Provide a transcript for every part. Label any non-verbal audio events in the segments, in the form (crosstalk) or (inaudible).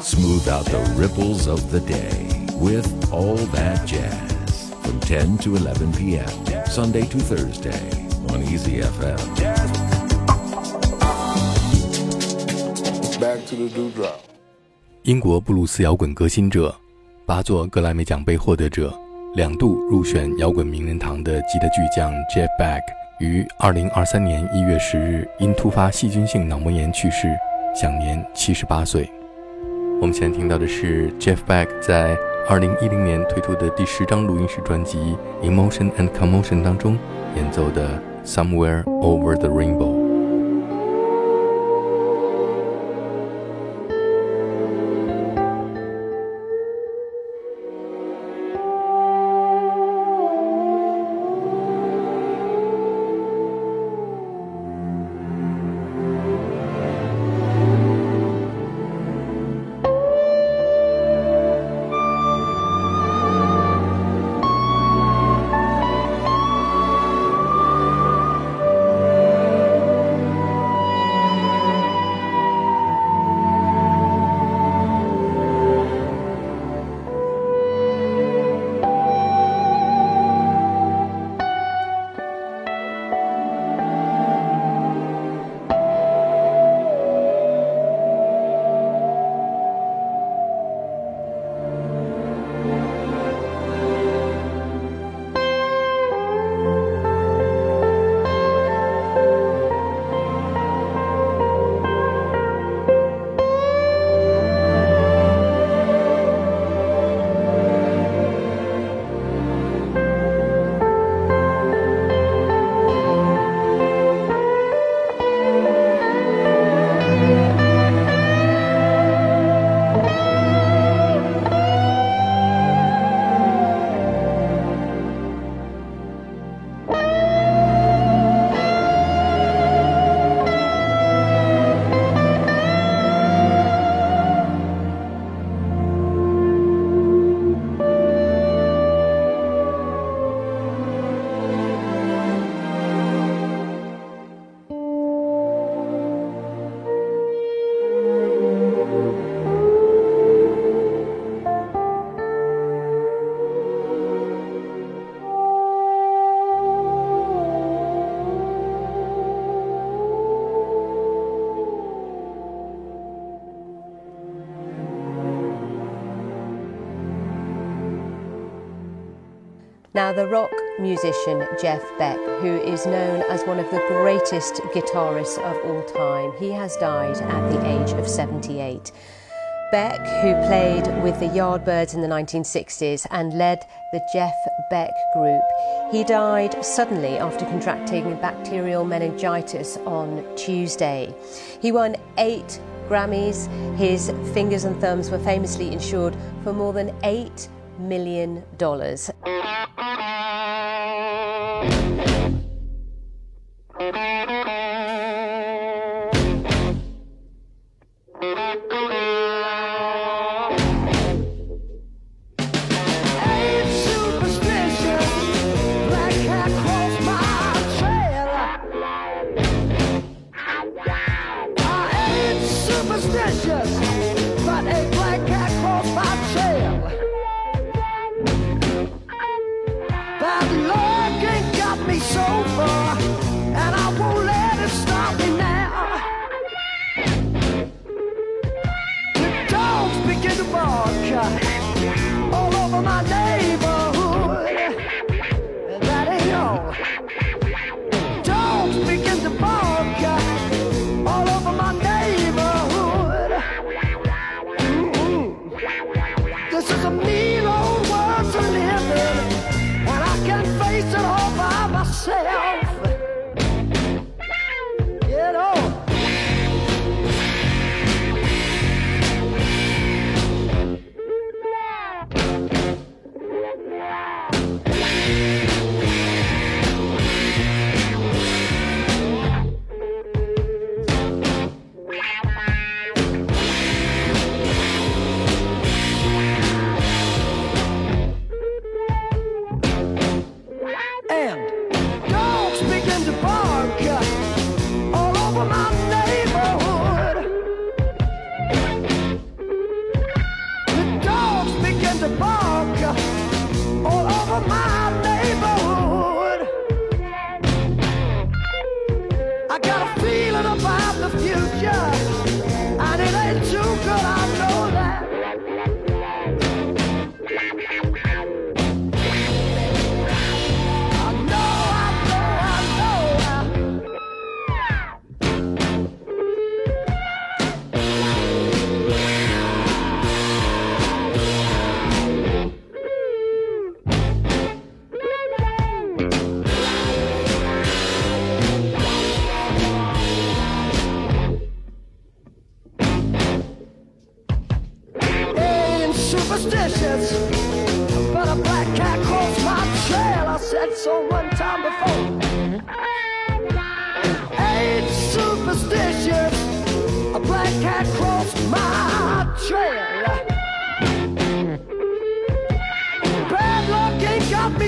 Smooth out the ripples of the day with all that jazz from 10 to 11 p.m. Sunday to Thursday on Easy FM. Back to the dewdrop. 英国布鲁斯摇滚革新者，八座格莱美奖杯获得者，两度入选摇滚名人堂的吉他巨匠 Jeff Beck 于2023年1月10日因突发细菌性脑膜炎去世， 享年七十八岁。我们现在听到的是 Jeff Beck 在二零一零年推出的第十张录音室专辑《Emotion and Commotion》当中演奏的《Somewhere Over the Rainbow》。Now, the rock musician Jeff Beck, who is known as one of the greatest guitarists of all time, he has died at the age of 78. Beck, who played with the Yardbirds in the 1960s and led the Jeff Beck Group, he died suddenly after contracting bacterial meningitis on Tuesday. He won eight Grammys. His fingers and thumbs were famously insured for more than $8 million dollars. (laughs)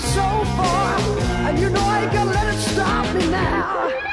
so far. And you know I ain't gonna let it stop me now.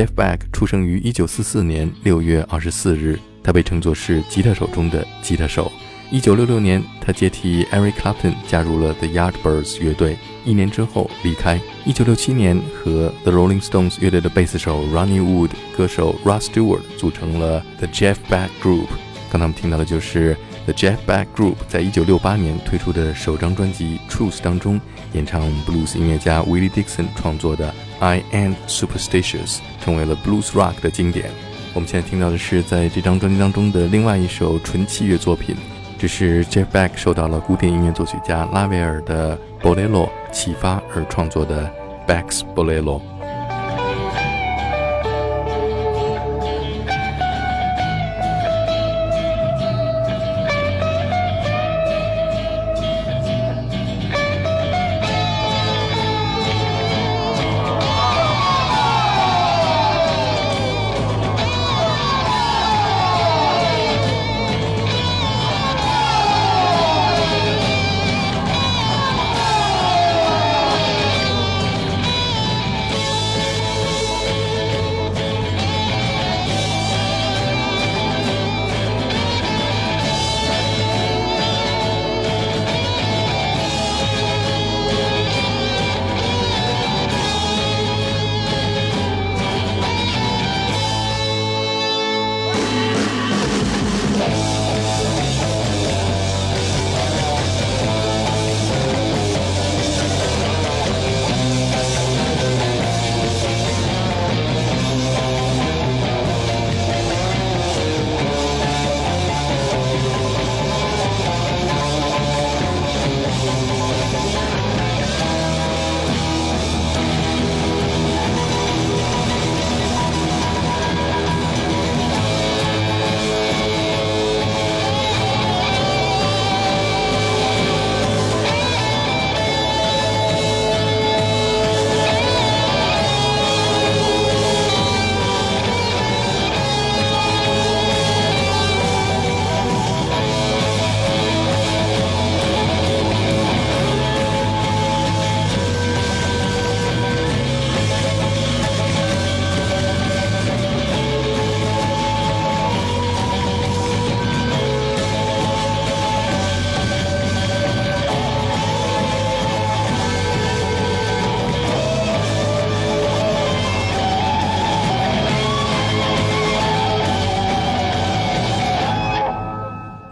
Jeff Beck 出生于1944年6月24日，他被称作是吉他手中的吉他手。1966年，他接替 Eric Clapton 加入了 The Yardbirds 乐队，一年之后离开。1967年，和 The Rolling Stones 乐队的贝斯手 Ronnie Wood、歌手 Ross Stewart 组成了 The Jeff Beck Group。刚才我们听到的就是 The Jeff Beck Group 在1968年推出的首张专辑《Truth》当中演唱 Blues 音乐家 Willie Dixon 创作的。I Am Superstitious 成为了 Blues Rock 的经典。我们现在听到的是在这张专辑当中的另外一首纯器乐作品，这是 Jeff Beck 受到了古典音乐作曲家拉威尔的 Bolero 启发而创作的 Beck's Bolero。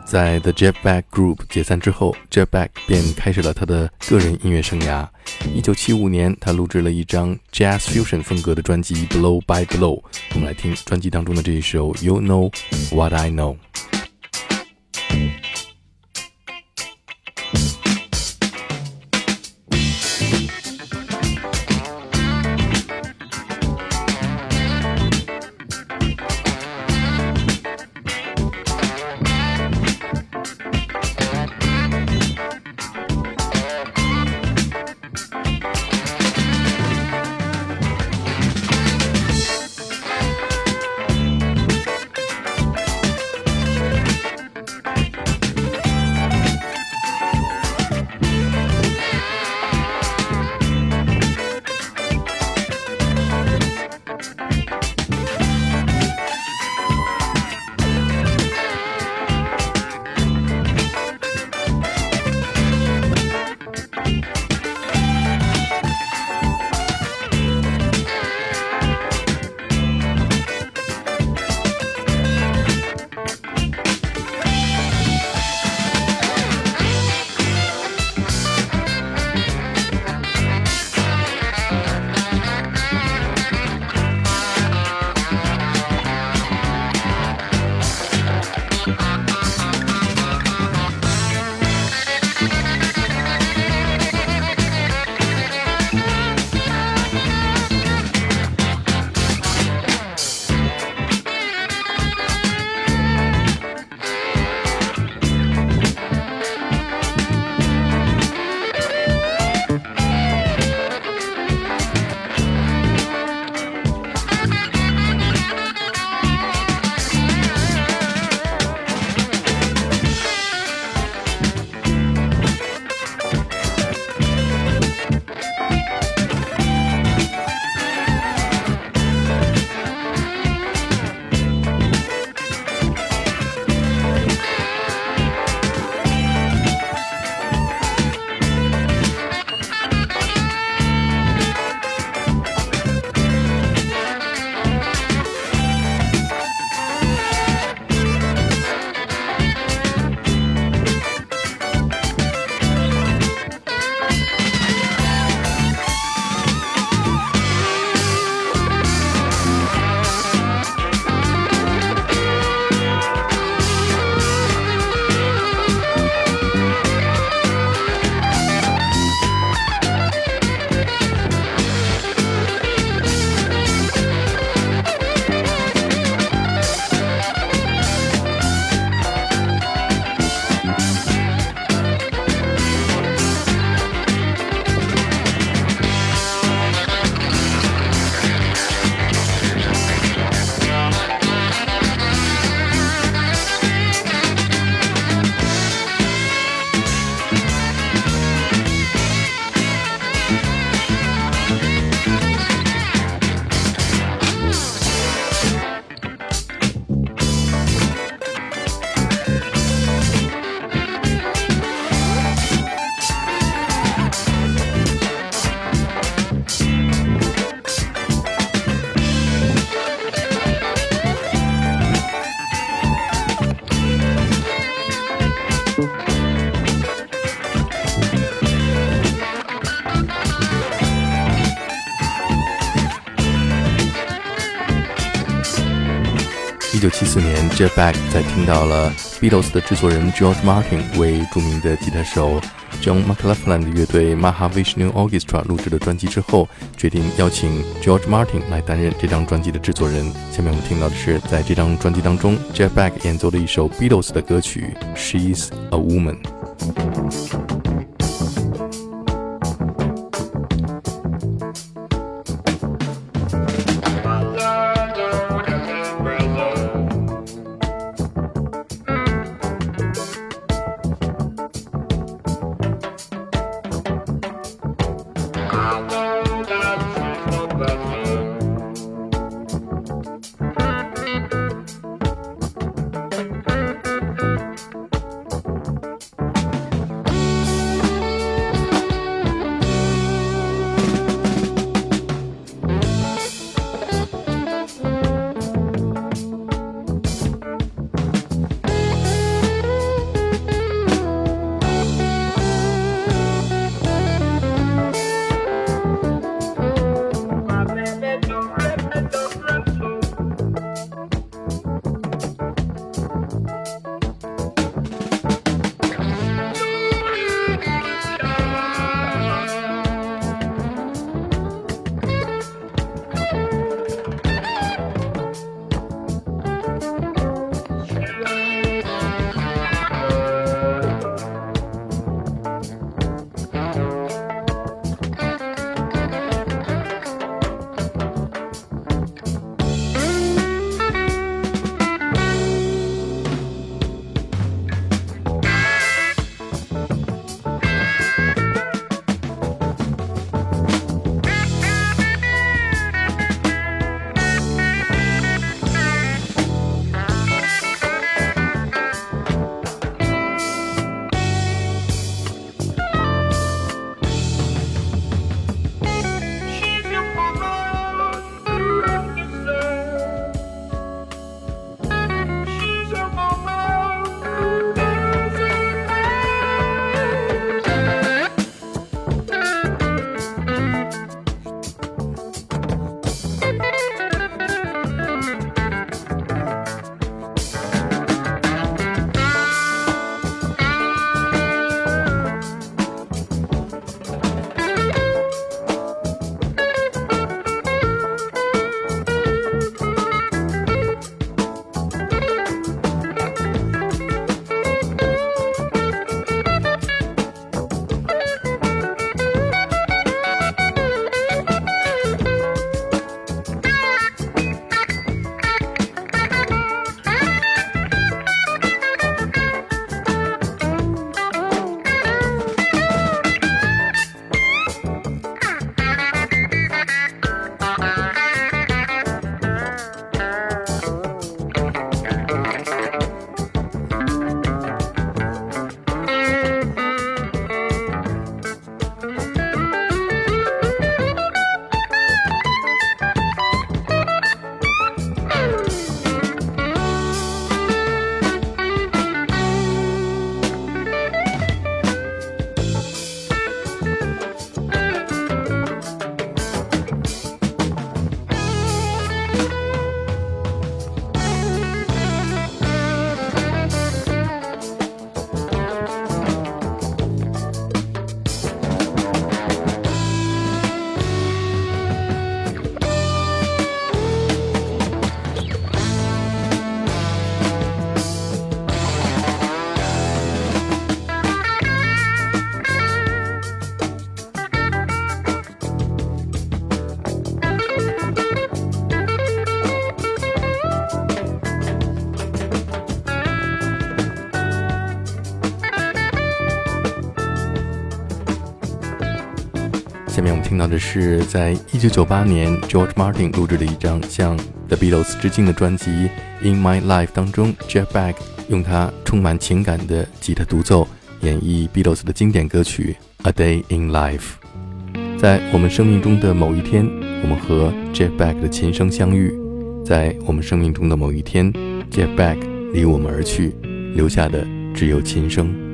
在 The Jetback Group 解散之后，Jetback 便开始了他的个人音乐生涯。一九七五年，他录制了一张 Jazz Fusion 风格的专辑《Blow by Blow》。我们来听专辑当中的这一首《You Know What I Know》。，Jeff Beck 在听到了 Beatles 的制作人 George Martin 为著名的吉他手 John McLaughlin 的乐队 Mahavishnu Orchestra 录制的专辑之后，决定邀请 George Martin 来担任这张专辑的制作人。下面我们听到的是在这张专辑当中，Jeff Beck 演奏的一首 Beatles 的歌曲《She's a Woman》。的是在1998年 George Martin 录制的一张向 The Beatles 致敬的专辑《In My Life》当中，Jeff Beck 用他充满情感的吉他独奏演绎 Beatles 的经典歌曲《A Day in Life》。在我们生命中的某一天，我们和 Jeff Beck 的琴声相遇；在我们生命中的某一天，Jeff Beck 离我们而去，留下的只有琴声。